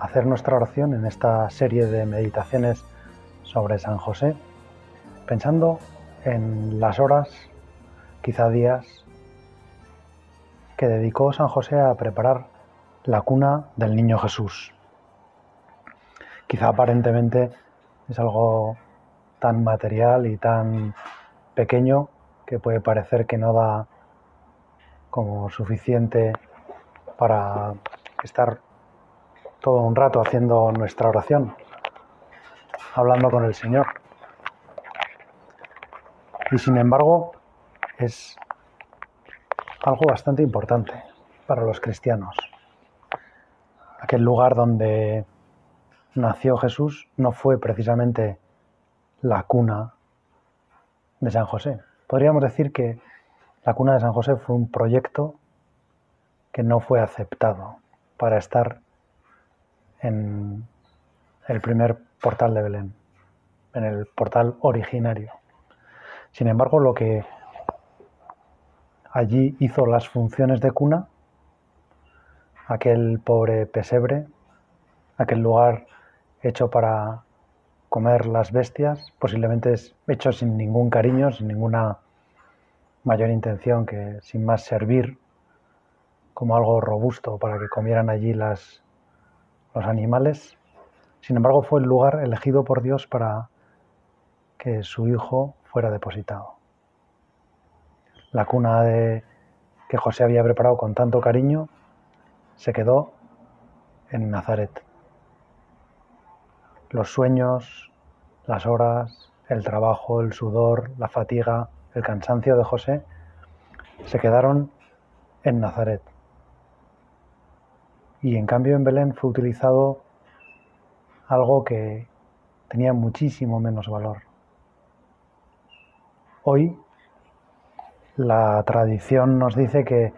hacer nuestra oración en esta serie de meditaciones sobre San José, pensando en las horas, quizá días, que dedicó San José a preparar la cuna del niño Jesús. Quizá aparentemente es algo tan material y tan pequeño que puede parecer que no da como suficiente para estar todo un rato haciendo nuestra oración, hablando con el Señor. Y sin embargo, es algo bastante importante para los cristianos. Aquel lugar donde nació Jesús no fue precisamente la cuna de San José. Podríamos decir que la cuna de San José fue un proyecto que no fue aceptado para estar en el primer portal de Belén, en el portal originario. Sin embargo, lo que allí hizo las funciones de cuna, aquel pobre pesebre, aquel lugar hecho para comer las bestias, posiblemente es hecho sin ningún cariño, sin ninguna mayor intención que sin más servir como algo robusto para que comieran allí las los animales. Sin embargo, fue el lugar elegido por Dios para que su hijo fuera depositado. La cuna que José había preparado con tanto cariño se quedó en Nazaret. Los sueños, las horas, el trabajo, el sudor, la fatiga, el cansancio de José se quedaron en Nazaret y en cambio en Belén fue utilizado algo que tenía muchísimo menos valor. Hoy la tradición nos dice que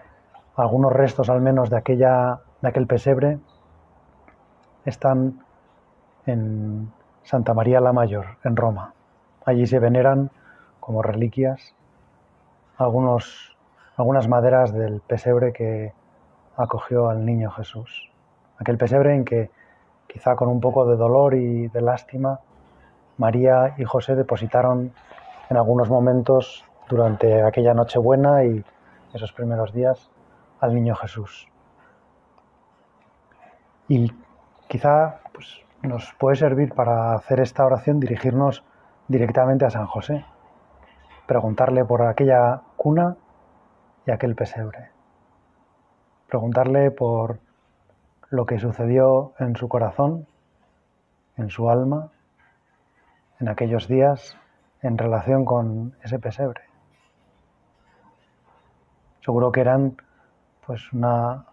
algunos restos al menos de, aquella, de aquel pesebre están en Santa María la Mayor, en Roma. Allí se veneran como reliquias algunos, algunas maderas del pesebre que acogió al niño Jesús. Aquel pesebre en que, quizá con un poco de dolor y de lástima, María y José depositaron en algunos momentos durante aquella Nochebuena y esos primeros días al niño Jesús. Y quizá pues, nos puede servir para hacer esta oración dirigirnos directamente a San José, preguntarle por aquella cuna y aquel pesebre preguntarle por lo que sucedió en su corazón, en su alma, en aquellos días en relación con ese pesebre. Seguro que eran pues una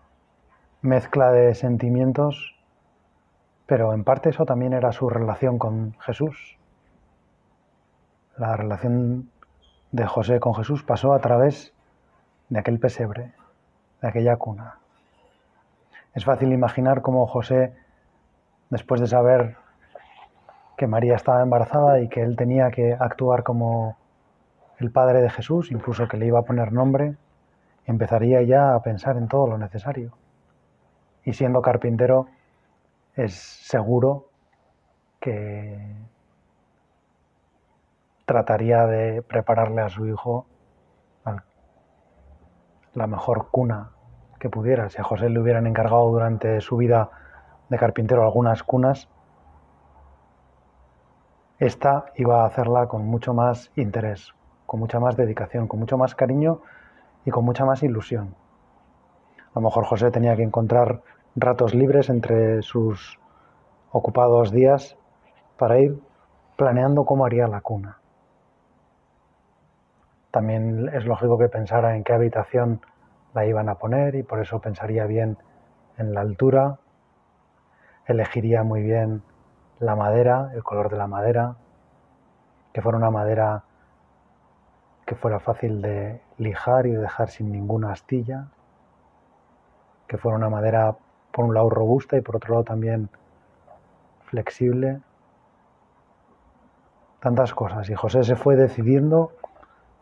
mezcla de sentimientos, pero en parte eso también era su relación con Jesús. La relación de José con Jesús pasó a través de aquel pesebre, de aquella cuna. Es fácil imaginar cómo José, después de saber que María estaba embarazada y que él tenía que actuar como el padre de Jesús, incluso que le iba a poner nombre, empezaría ya a pensar en todo lo necesario. Y siendo carpintero, es seguro que trataría de prepararle a su hijo la mejor cuna que pudiera. Si a José le hubieran encargado durante su vida de carpintero algunas cunas, esta iba a hacerla con mucho más interés, con mucha más dedicación, con mucho más cariño y con mucha más ilusión. A lo mejor José tenía que encontrar ratos libres entre sus ocupados días para ir planeando cómo haría la cuna. También es lógico que pensara en qué habitación la iban a poner y por eso pensaría bien en la altura, elegiría muy bien la madera, el color de la madera, que fuera una madera que fuera fácil de lijar y de dejar sin ninguna astilla, que fuera una madera por un lado robusta y por otro lado también flexible. Tantas cosas. Y José se fue decidiendo,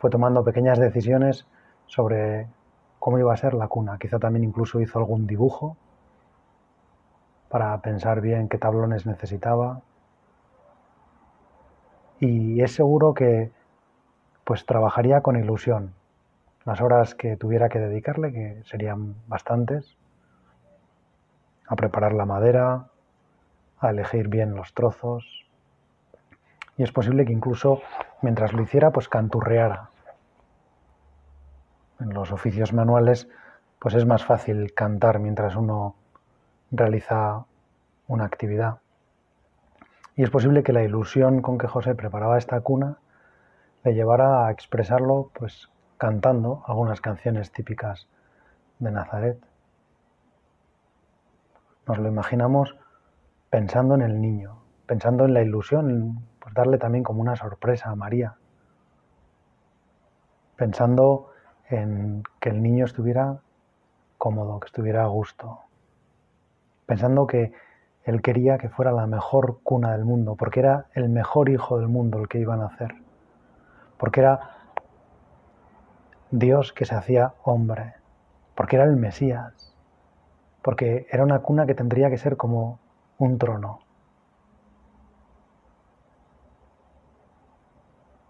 fue tomando pequeñas decisiones sobre cómo iba a ser la cuna. Quizá también incluso hizo algún dibujo para pensar bien qué tablones necesitaba. Y es seguro que pues trabajaría con ilusión. Las horas que tuviera que dedicarle, que serían bastantes, a preparar la madera, a elegir bien los trozos. Y es posible que incluso mientras lo hiciera, pues canturreara. En los oficios manuales, pues es más fácil cantar mientras uno realiza una actividad. Y es posible que la ilusión con que José preparaba esta cuna le llevara a expresarlo pues cantando algunas canciones típicas de Nazaret. Nos lo imaginamos pensando en el niño, pensando en la ilusión, pues darle también como una sorpresa a María, pensando en que el niño estuviera cómodo, que estuviera a gusto, pensando que él quería que fuera la mejor cuna del mundo, porque era el mejor hijo del mundo el que iban a hacer porque era Dios que se hacía hombre, porque era el Mesías, porque era una cuna que tendría que ser como un trono.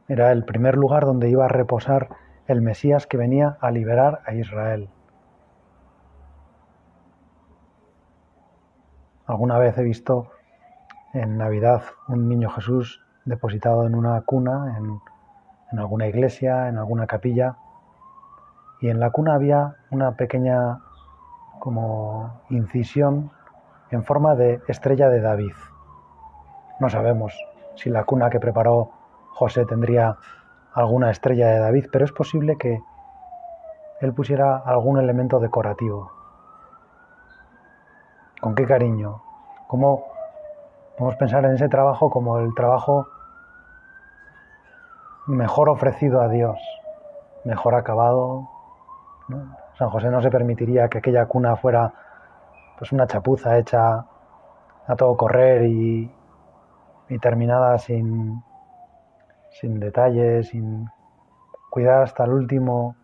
Era el primer lugar donde iba a reposar el Mesías que venía a liberar a Israel. Alguna vez he visto en Navidad un niño Jesús depositado en una cuna, en alguna iglesia, en alguna capilla, y en la cuna había una pequeña como incisión en forma de estrella de David. No sabemos si la cuna que preparó José tendría alguna estrella de David, pero es posible que él pusiera algún elemento decorativo. ¿Con qué cariño? ¿Cómo podemos pensar en ese trabajo como el trabajo mejor ofrecido a Dios, mejor acabado. San José no se permitiría que aquella cuna fuera pues una chapuza hecha a todo correr y, terminada sin, sin detalle, sin cuidar hasta el último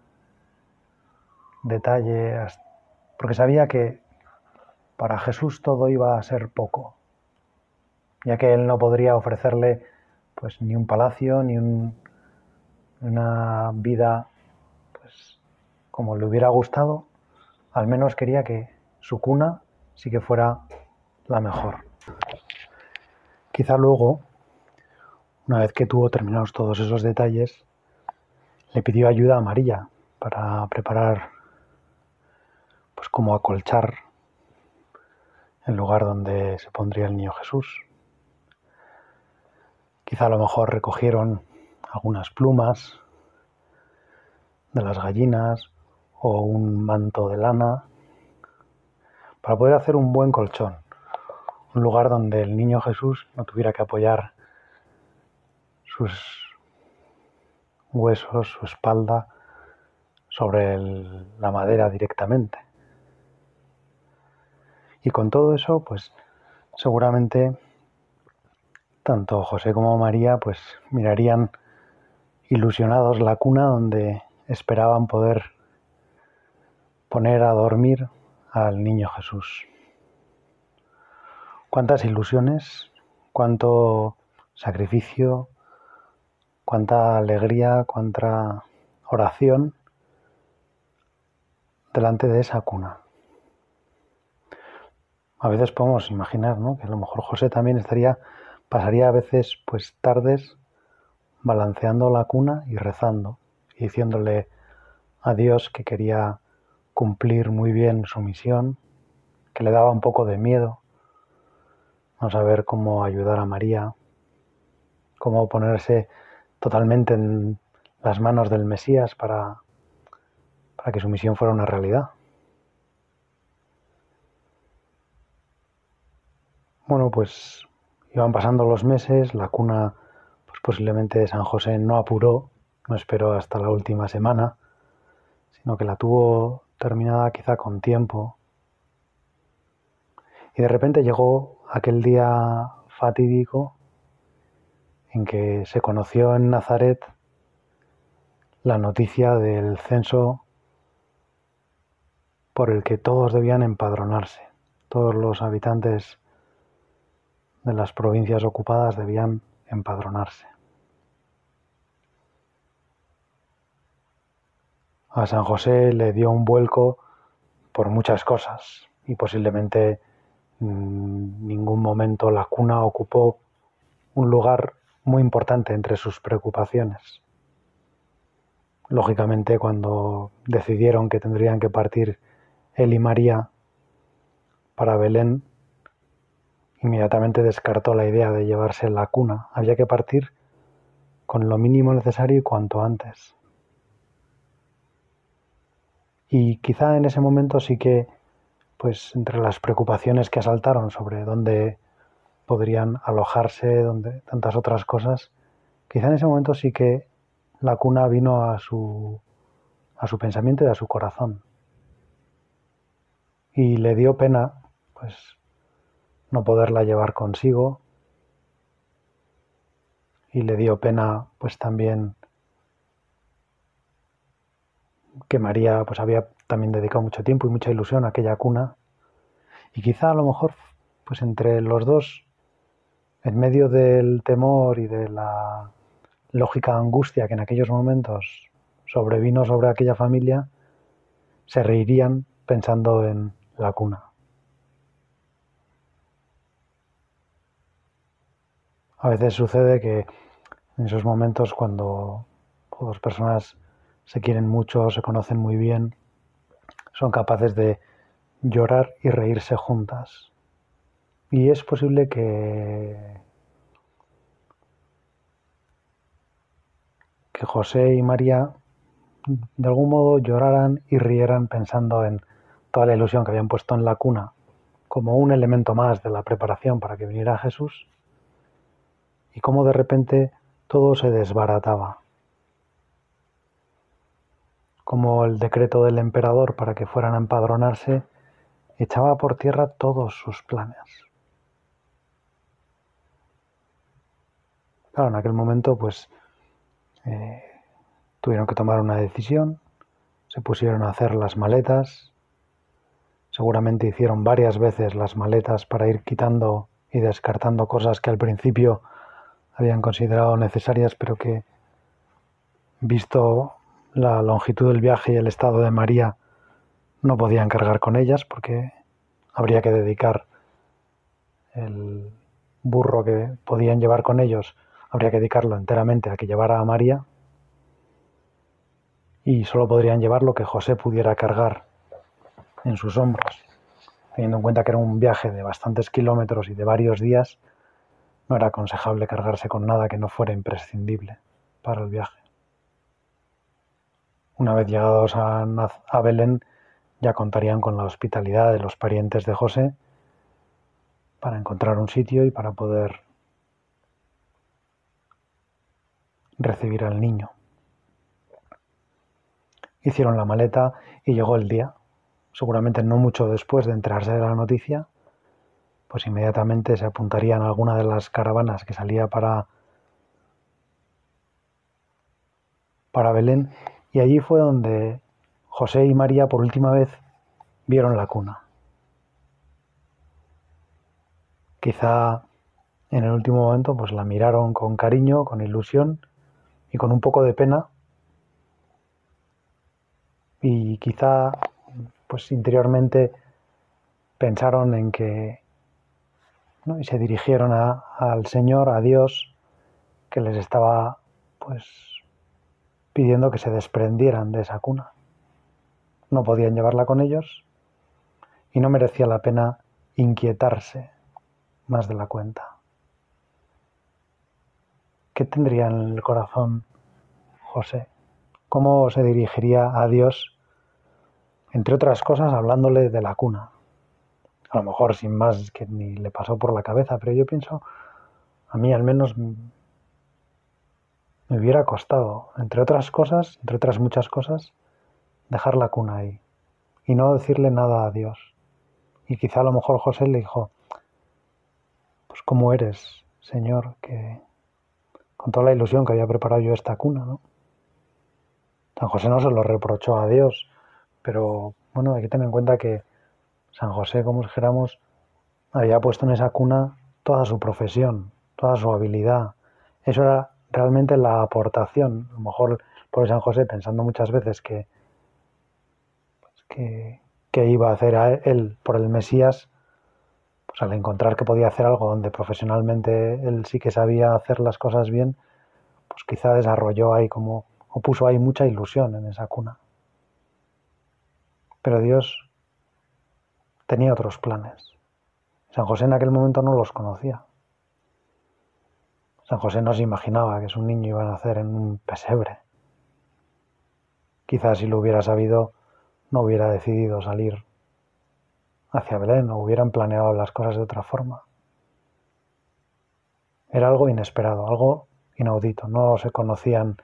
detalle, porque sabía que para Jesús todo iba a ser poco, ya que él no podría ofrecerle pues ni un palacio, ni un, una vida pues como le hubiera gustado, al menos quería que su cuna sí que fuera la mejor. Quizá luego, una vez que tuvo terminados todos esos detalles, le pidió ayuda a María para preparar, pues como acolchar el lugar donde se pondría el niño Jesús. Quizá a lo mejor recogieron algunas plumas de las gallinas o un manto de lana para poder hacer un buen colchón, un lugar donde el niño Jesús no tuviera que apoyar sus huesos, su espalda sobre la madera directamente. Y con todo eso, pues seguramente tanto José como María pues mirarían ilusionados la cuna donde esperaban poder poner a dormir al niño Jesús. Cuántas ilusiones, cuánto sacrificio, cuánta alegría, cuánta oración delante de esa cuna. A veces podemos imaginar, ¿no? Que a lo mejor José también estaría, pasaría a veces pues tardes balanceando la cuna y rezando, y diciéndole a Dios que quería cumplir muy bien su misión, que le daba un poco de miedo no saber cómo ayudar a María, cómo ponerse totalmente en las manos del Mesías para, para que su misión fuera una realidad. Bueno, pues iban pasando los meses, la cuna, pues posiblemente San José no apuró, no esperó hasta la última semana, sino que la tuvo terminada quizá con tiempo. Y de repente llegó aquel día fatídico en que se conoció en Nazaret la noticia del censo por el que todos debían empadronarse. Todos los habitantes de las provincias ocupadas debían empadronarse. A San José le dio un vuelco por muchas cosas y posiblemente en ningún momento la cuna ocupó un lugar muy importante entre sus preocupaciones. Lógicamente, cuando decidieron que tendrían que partir él y María para Belén, inmediatamente descartó la idea de llevarse la cuna. Había que partir con lo mínimo necesario y cuanto antes. Y quizá en ese momento sí que, pues entre las preocupaciones que asaltaron sobre dónde podrían alojarse, dónde tantas otras cosas, quizá en ese momento sí que la cuna vino a su, a su pensamiento y a su corazón. Y le dio pena, pues, no poderla llevar consigo. Y le dio pena, pues, también que María, pues, había también dedicado mucho tiempo y mucha ilusión a aquella cuna. Y quizá a lo mejor, pues, entre los dos, en medio del temor y de la lógica angustia que en aquellos momentos sobrevino sobre aquella familia, se reirían pensando en la cuna. A veces sucede que en esos momentos cuando dos personas se quieren mucho, se conocen muy bien, son capaces de llorar y reírse juntas. Y es posible que José y María de algún modo lloraran y rieran pensando en toda la ilusión que habían puesto en la cuna como un elemento más de la preparación para que viniera Jesús y cómo de repente todo se desbarataba, como el decreto del emperador para que fueran a empadronarse echaba por tierra todos sus planes. Claro, en aquel momento pues eh, tuvieron que tomar una decisión, se pusieron a hacer las maletas, seguramente hicieron varias veces las maletas para ir quitando y descartando cosas que al principio habían considerado necesarias, pero que, visto la longitud del viaje y el estado de María, no podían cargar con ellas porque habría que dedicar el burro que podían llevar con ellos habría que dedicarlo enteramente a que llevara a María y solo podrían llevar lo que José pudiera cargar en sus hombros. Teniendo en cuenta que era un viaje de bastantes kilómetros y de varios días, no era aconsejable cargarse con nada que no fuera imprescindible para el viaje. Una vez llegados a, a Belén, ya contarían con la hospitalidad de los parientes de José para encontrar un sitio y para poder recibir al niño. Hicieron la maleta y llegó el día. Seguramente no mucho después de enterarse de la noticia, pues inmediatamente se apuntarían a alguna de las caravanas que salía para, para Belén y allí fue donde José y María por última vez vieron la cuna. Quizá en el último momento pues la miraron con cariño, con ilusión y con un poco de pena y quizá pues interiormente pensaron en que y se dirigieron a, al Señor, a Dios, que les estaba pues pidiendo que se desprendieran de esa cuna. No podían llevarla con ellos y no merecía la pena inquietarse más de la cuenta. ¿Qué tendría en el corazón José? ¿Cómo se dirigiría a Dios, entre otras cosas, hablándole de la cuna? A lo mejor sin más que ni le pasó por la cabeza, pero yo pienso a mí al menos me hubiera costado, entre otras cosas, entre otras muchas cosas, dejar la cuna ahí y no decirle nada a Dios. Y quizá a lo mejor José le dijo, pues cómo eres, Señor, que con toda la ilusión que había preparado yo esta cuna, ¿no? San José no se lo reprochó a Dios, pero bueno, hay que tener en cuenta que San José, como dijéramos, había puesto en esa cuna toda su profesión, toda su habilidad. Eso era realmente la aportación. A lo mejor por San José, pensando muchas veces que, pues que, que, iba a hacer a él por el Mesías, pues al encontrar que podía hacer algo donde profesionalmente él sí que sabía hacer las cosas bien, pues quizá desarrolló ahí como, o puso ahí mucha ilusión en esa cuna. Pero Dios tenía otros planes. San José en aquel momento no los conocía. San José no se imaginaba que su niño iba a nacer en un pesebre. Quizás si lo hubiera sabido, no hubiera decidido salir hacia Belén o hubieran planeado las cosas de otra forma. Era algo inesperado, algo inaudito. No se conocían,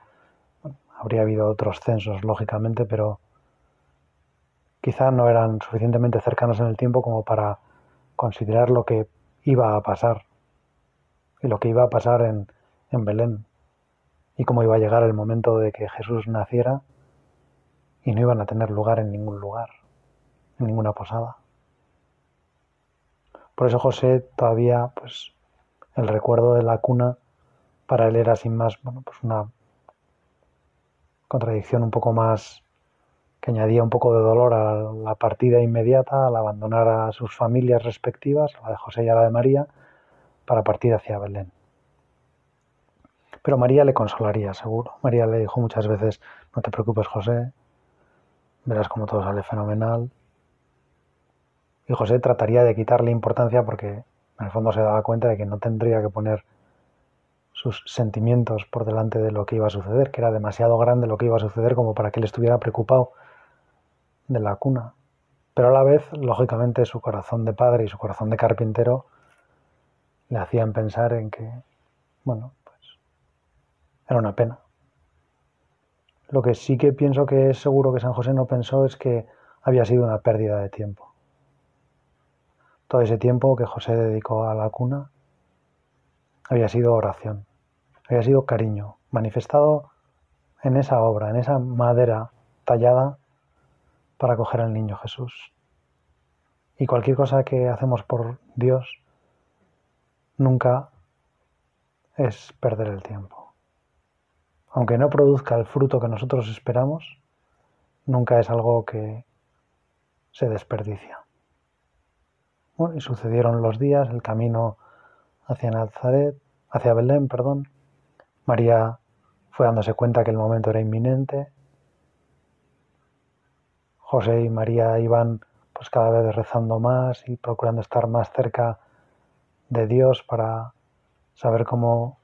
habría habido otros censos, lógicamente, pero quizá no eran suficientemente cercanos en el tiempo como para considerar lo que iba a pasar y lo que iba a pasar en, en Belén y cómo iba a llegar el momento de que Jesús naciera y no iban a tener lugar en ningún lugar, en ninguna posada. Por eso José todavía, pues, el recuerdo de la cuna para él era sin más, bueno, pues una contradicción un poco más que añadía un poco de dolor a la partida inmediata, al abandonar a sus familias respectivas, la de José y a la de María, para partir hacia Belén. Pero María le consolaría, seguro. María le dijo muchas veces, no te preocupes José, verás cómo todo sale fenomenal. Y José trataría de quitarle importancia porque en el fondo se daba cuenta de que no tendría que poner sus sentimientos por delante de lo que iba a suceder, que era demasiado grande lo que iba a suceder como para que él estuviera preocupado de la cuna. Pero a la vez, lógicamente, su corazón de padre y su corazón de carpintero le hacían pensar en que, bueno, pues era una pena. Lo que sí que pienso que es seguro que San José no pensó es que había sido una pérdida de tiempo. Todo ese tiempo que José dedicó a la cuna había sido oración, había sido cariño, manifestado en esa obra, en esa madera tallada para acoger al niño Jesús. Y cualquier cosa que hacemos por Dios nunca es perder el tiempo. Aunque no produzca el fruto que nosotros esperamos, nunca es algo que se desperdicia. Bueno, y sucedieron los días, el camino hacia Nazaret, hacia Belén, perdón. María fue dándose cuenta que el momento era inminente, José y María iban pues cada vez rezando más y procurando estar más cerca de Dios para saber cómo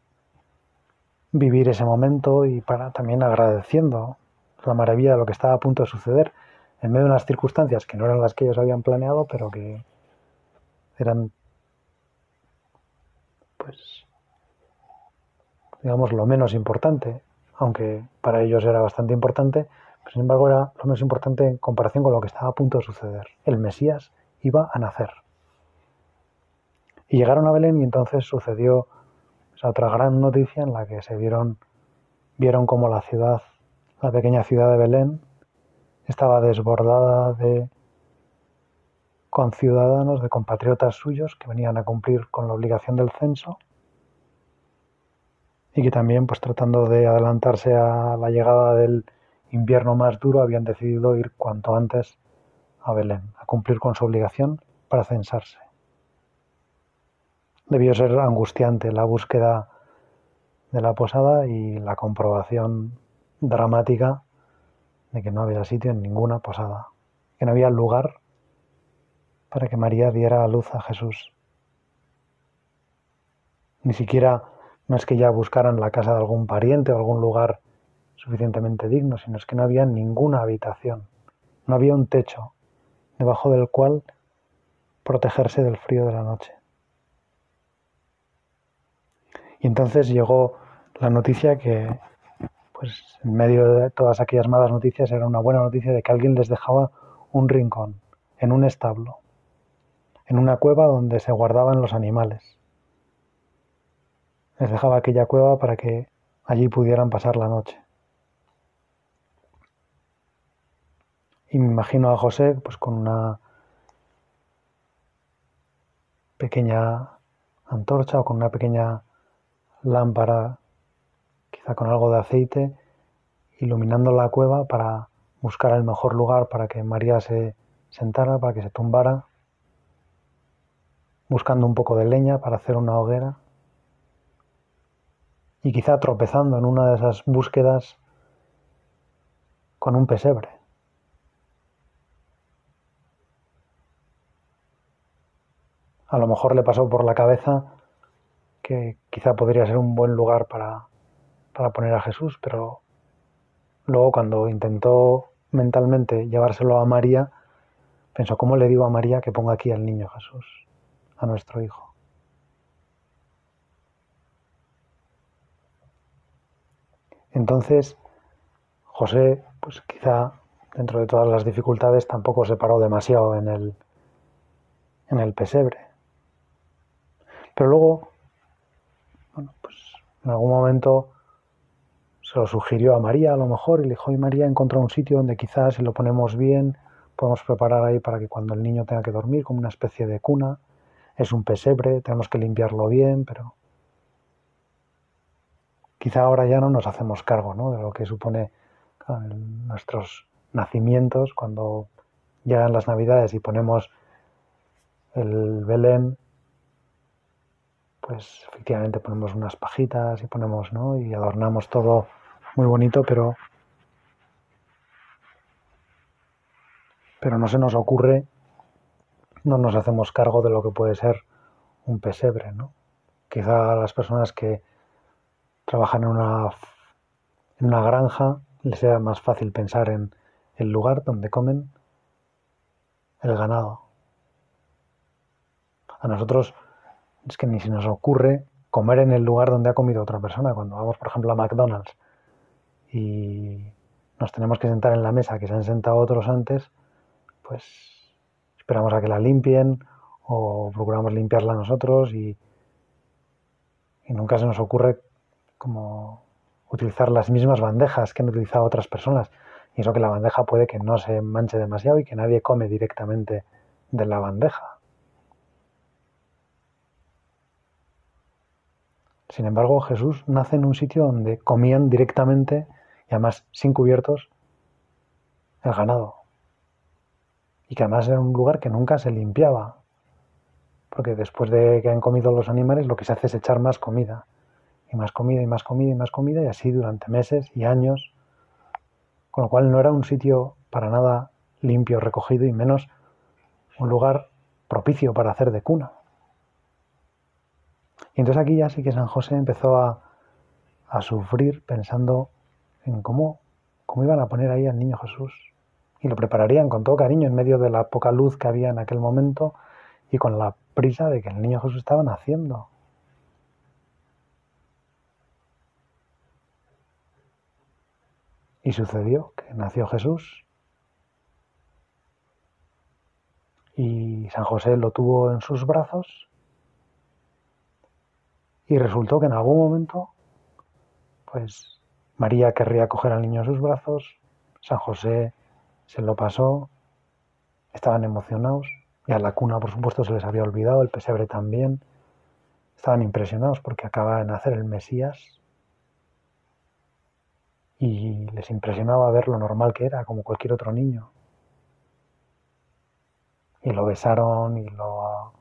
vivir ese momento y para también agradeciendo la maravilla de lo que estaba a punto de suceder en medio de unas circunstancias que no eran las que ellos habían planeado, pero que eran pues digamos lo menos importante, aunque para ellos era bastante importante, sin embargo, era lo más importante en comparación con lo que estaba a punto de suceder. El Mesías iba a nacer. Y llegaron a Belén y entonces sucedió otra gran noticia en la que se vieron, vieron como la ciudad, la pequeña ciudad de Belén, estaba desbordada de conciudadanos, de compatriotas suyos que venían a cumplir con la obligación del censo y que también, pues tratando de adelantarse a la llegada del invierno más duro, habían decidido ir cuanto antes a Belén, a cumplir con su obligación para censarse. Debió ser angustiante la búsqueda de la posada y la comprobación dramática de que no había sitio en ninguna posada, que no había lugar para que María diera a luz a Jesús. Ni siquiera no es que ya buscaran la casa de algún pariente o algún lugar suficientemente digno, sino es que no había ninguna habitación, no había un techo debajo del cual protegerse del frío de la noche. Y entonces llegó la noticia que, pues en medio de todas aquellas malas noticias, era una buena noticia de que alguien les dejaba un rincón en un establo, en una cueva donde se guardaban los animales. Les dejaba aquella cueva para que allí pudieran pasar la noche. Y me imagino a José pues con una pequeña antorcha o con una pequeña lámpara, quizá con algo de aceite, iluminando la cueva para buscar el mejor lugar para que María se sentara, para que se tumbara, buscando un poco de leña para hacer una hoguera y quizá tropezando en una de esas búsquedas con un pesebre. a lo mejor le pasó por la cabeza que quizá podría ser un buen lugar para, para poner a Jesús, pero luego cuando intentó mentalmente llevárselo a María, pensó, ¿cómo le digo a María que ponga aquí al niño Jesús, a nuestro hijo? Entonces, José, pues quizá dentro de todas las dificultades, tampoco se paró demasiado en el, en el pesebre. Pero luego, bueno, pues en algún momento se lo sugirió a María a lo mejor y le dijo, y María encontró un sitio donde quizás si lo ponemos bien podemos preparar ahí para que cuando el niño tenga que dormir como una especie de cuna. Es un pesebre, tenemos que limpiarlo bien, pero quizá ahora ya no nos hacemos cargo ¿no? de lo que supone nuestros nacimientos cuando llegan las navidades y ponemos el Belén pues efectivamente ponemos unas pajitas y ponemos, ¿no? Y adornamos todo muy bonito, pero pero no se nos ocurre, no nos hacemos cargo de lo que puede ser un pesebre, ¿no? Quizá a las personas que trabajan en una, en una granja les sea más fácil pensar en el lugar donde comen el ganado. A nosotros es que ni se nos ocurre comer en el lugar donde ha comido otra persona. Cuando vamos, por ejemplo, a McDonald's y nos tenemos que sentar en la mesa que se han sentado otros antes, pues esperamos a que la limpien o procuramos limpiarla nosotros y, y nunca se nos ocurre como utilizar las mismas bandejas que han utilizado otras personas. Y eso que la bandeja puede que no se manche demasiado y que nadie come directamente de la bandeja. Sin embargo, Jesús nace en un sitio donde comían directamente y además sin cubiertos el ganado. Y que además era un lugar que nunca se limpiaba. Porque después de que han comido los animales, lo que se hace es echar más comida. Y más comida y más comida y más comida y así durante meses y años. Con lo cual no era un sitio para nada limpio, recogido y menos un lugar propicio para hacer de cuna. Y entonces aquí ya sí que San José empezó a, sufrir pensando en cómo, cómo iban a poner ahí al niño Jesús. Y lo prepararían con todo cariño en medio de la poca luz que había en aquel momento y con la prisa de que el niño Jesús estaba naciendo. Y sucedió que nació Jesús y San José lo tuvo en sus brazos y resultó que en algún momento, pues María querría coger al niño en sus brazos, San José se lo pasó, estaban emocionados, y a la cuna por supuesto se les había olvidado, el pesebre también, estaban impresionados porque acaba de nacer el Mesías. Y les impresionaba ver lo normal que era, como cualquier otro niño. Y lo besaron y lo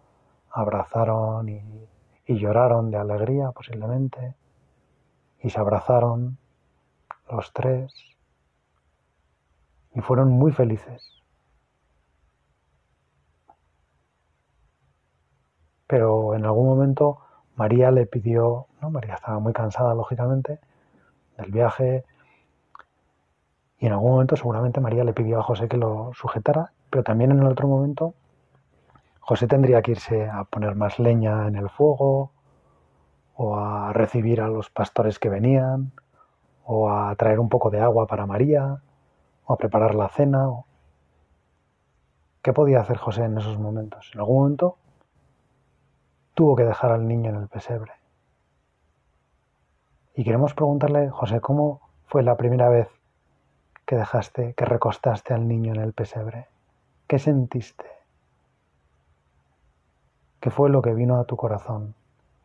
abrazaron y y lloraron de alegría posiblemente. Y se abrazaron los tres y fueron muy felices. Pero en algún momento María le pidió, ¿no? María estaba muy cansada lógicamente del viaje y en algún momento seguramente María le pidió a José que lo sujetara, pero también en otro momento José tendría que irse a poner más leña en el fuego o a recibir a los pastores que venían, o a traer un poco de agua para María, o a preparar la cena. ¿Qué podía hacer José en esos momentos? En algún momento tuvo que dejar al niño en el pesebre. Y queremos preguntarle, José, ¿cómo fue la primera vez que dejaste, que recostaste al niño en el pesebre? ¿Qué sentiste? ¿Qué fue lo que vino a tu corazón?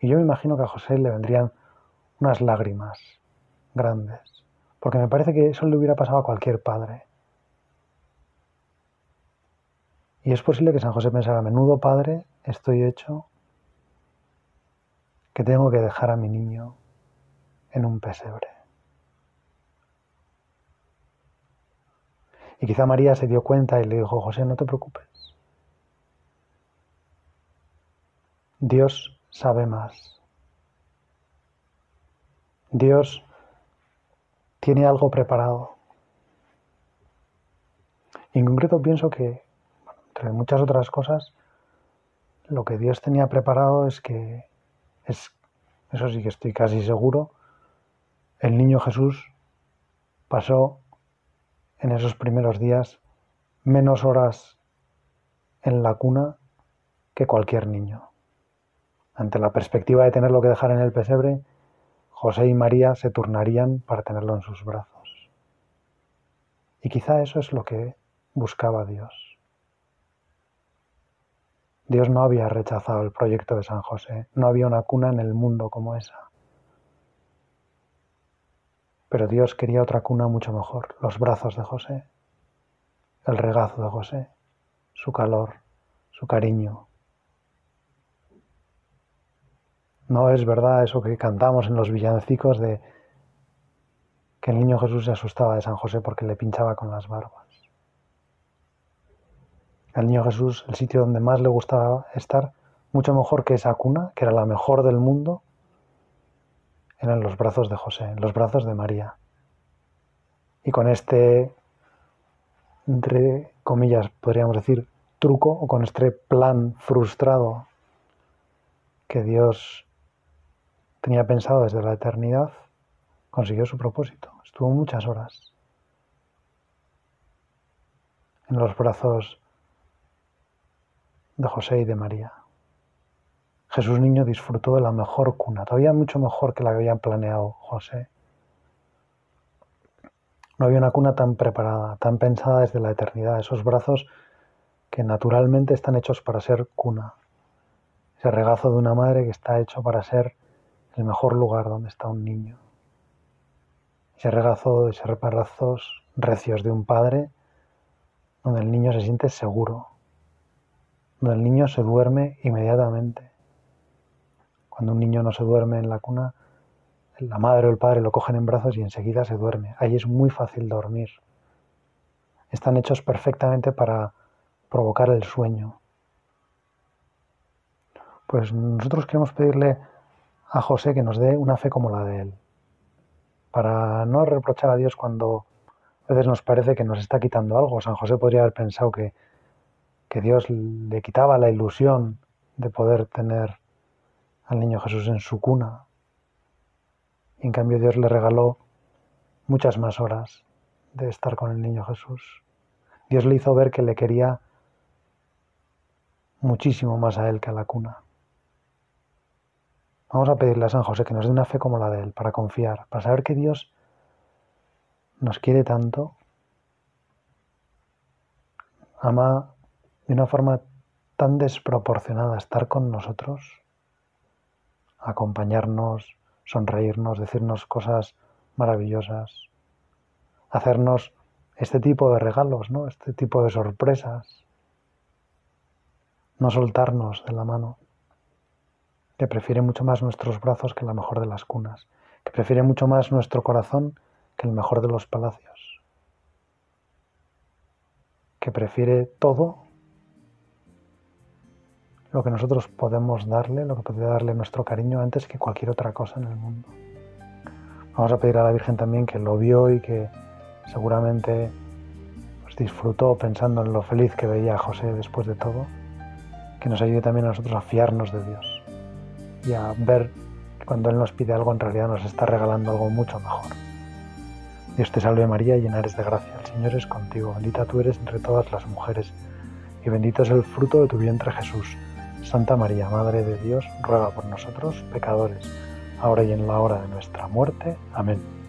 Y yo me imagino que a José le vendrían unas lágrimas grandes, porque me parece que eso le hubiera pasado a cualquier padre. Y es posible que San José pensara, menudo padre estoy hecho que tengo que dejar a mi niño en un pesebre. Y quizá María se dio cuenta y le dijo, José, no te preocupes. Dios sabe más. Dios tiene algo preparado. en concreto pienso que, entre muchas otras cosas, lo que Dios tenía preparado es que, es, eso sí que estoy casi seguro, el niño Jesús pasó en esos primeros días menos horas en la cuna que cualquier niño. Ante la perspectiva de tenerlo que dejar en el pesebre, José y María se turnarían para tenerlo en sus brazos. Y quizá eso es lo que buscaba Dios. Dios no había rechazado el proyecto de San José, no había una cuna en el mundo como esa. Pero Dios quería otra cuna mucho mejor, los brazos de José, el regazo de José, su calor, su cariño. No es verdad eso que cantamos en los villancicos de que el niño Jesús se asustaba de San José porque le pinchaba con las barbas. Al niño Jesús, el sitio donde más le gustaba estar, mucho mejor que esa cuna, que era la mejor del mundo, eran los brazos de José, en los brazos de María. Y con este, entre comillas, podríamos decir, truco, o con este plan frustrado que Dios tenía pensado desde la eternidad, consiguió su propósito. Estuvo muchas horas en los brazos de José y de María. Jesús niño disfrutó de la mejor cuna, todavía mucho mejor que la que habían planeado José. No había una cuna tan preparada, tan pensada desde la eternidad, esos brazos que naturalmente están hechos para ser cuna. Ese regazo de una madre que está hecho para ser el mejor lugar donde está un niño. Ese regazo, esos brazos recios de un padre donde el niño se siente seguro, donde el niño se duerme inmediatamente cuando un niño no se duerme en la cuna, la madre o el padre lo cogen en brazos y enseguida se duerme. Ahí es muy fácil dormir. Están hechos perfectamente para provocar el sueño. Pues nosotros queremos pedirle a José que nos dé una fe como la de él, para no reprochar a Dios cuando a veces nos parece que nos está quitando algo. San José podría haber pensado que, que Dios le quitaba la ilusión de poder tener al niño Jesús en su cuna. Y en cambio Dios le regaló muchas más horas de estar con el niño Jesús. Dios le hizo ver que le quería muchísimo más a él que a la cuna. Vamos a pedirle a San José que nos dé una fe como la de él, para confiar, para saber que Dios nos quiere tanto, ama de una forma tan desproporcionada estar con nosotros, acompañarnos, sonreírnos, decirnos cosas maravillosas, hacernos este tipo de regalos, ¿no? este tipo de sorpresas, no soltarnos de la mano, que prefiere mucho más nuestros brazos que la mejor de las cunas, que prefiere mucho más nuestro corazón que el mejor de los palacios, que prefiere todo lo que nosotros podemos darle, lo que puede darle nuestro cariño antes que cualquier otra cosa en el mundo. Vamos a pedir a la Virgen también que lo vio y que seguramente pues, disfrutó pensando en lo feliz que veía a José después de todo, que nos ayude también a nosotros a fiarnos de Dios y a ver cuando Él nos pide algo en realidad nos está regalando algo mucho mejor. Dios te salve María, llena eres de gracia, el Señor es contigo, bendita tú eres entre todas las mujeres, y bendito es el fruto de tu vientre Jesús. Santa María, Madre de Dios, ruega por nosotros pecadores, ahora y en la hora de nuestra muerte. Amén.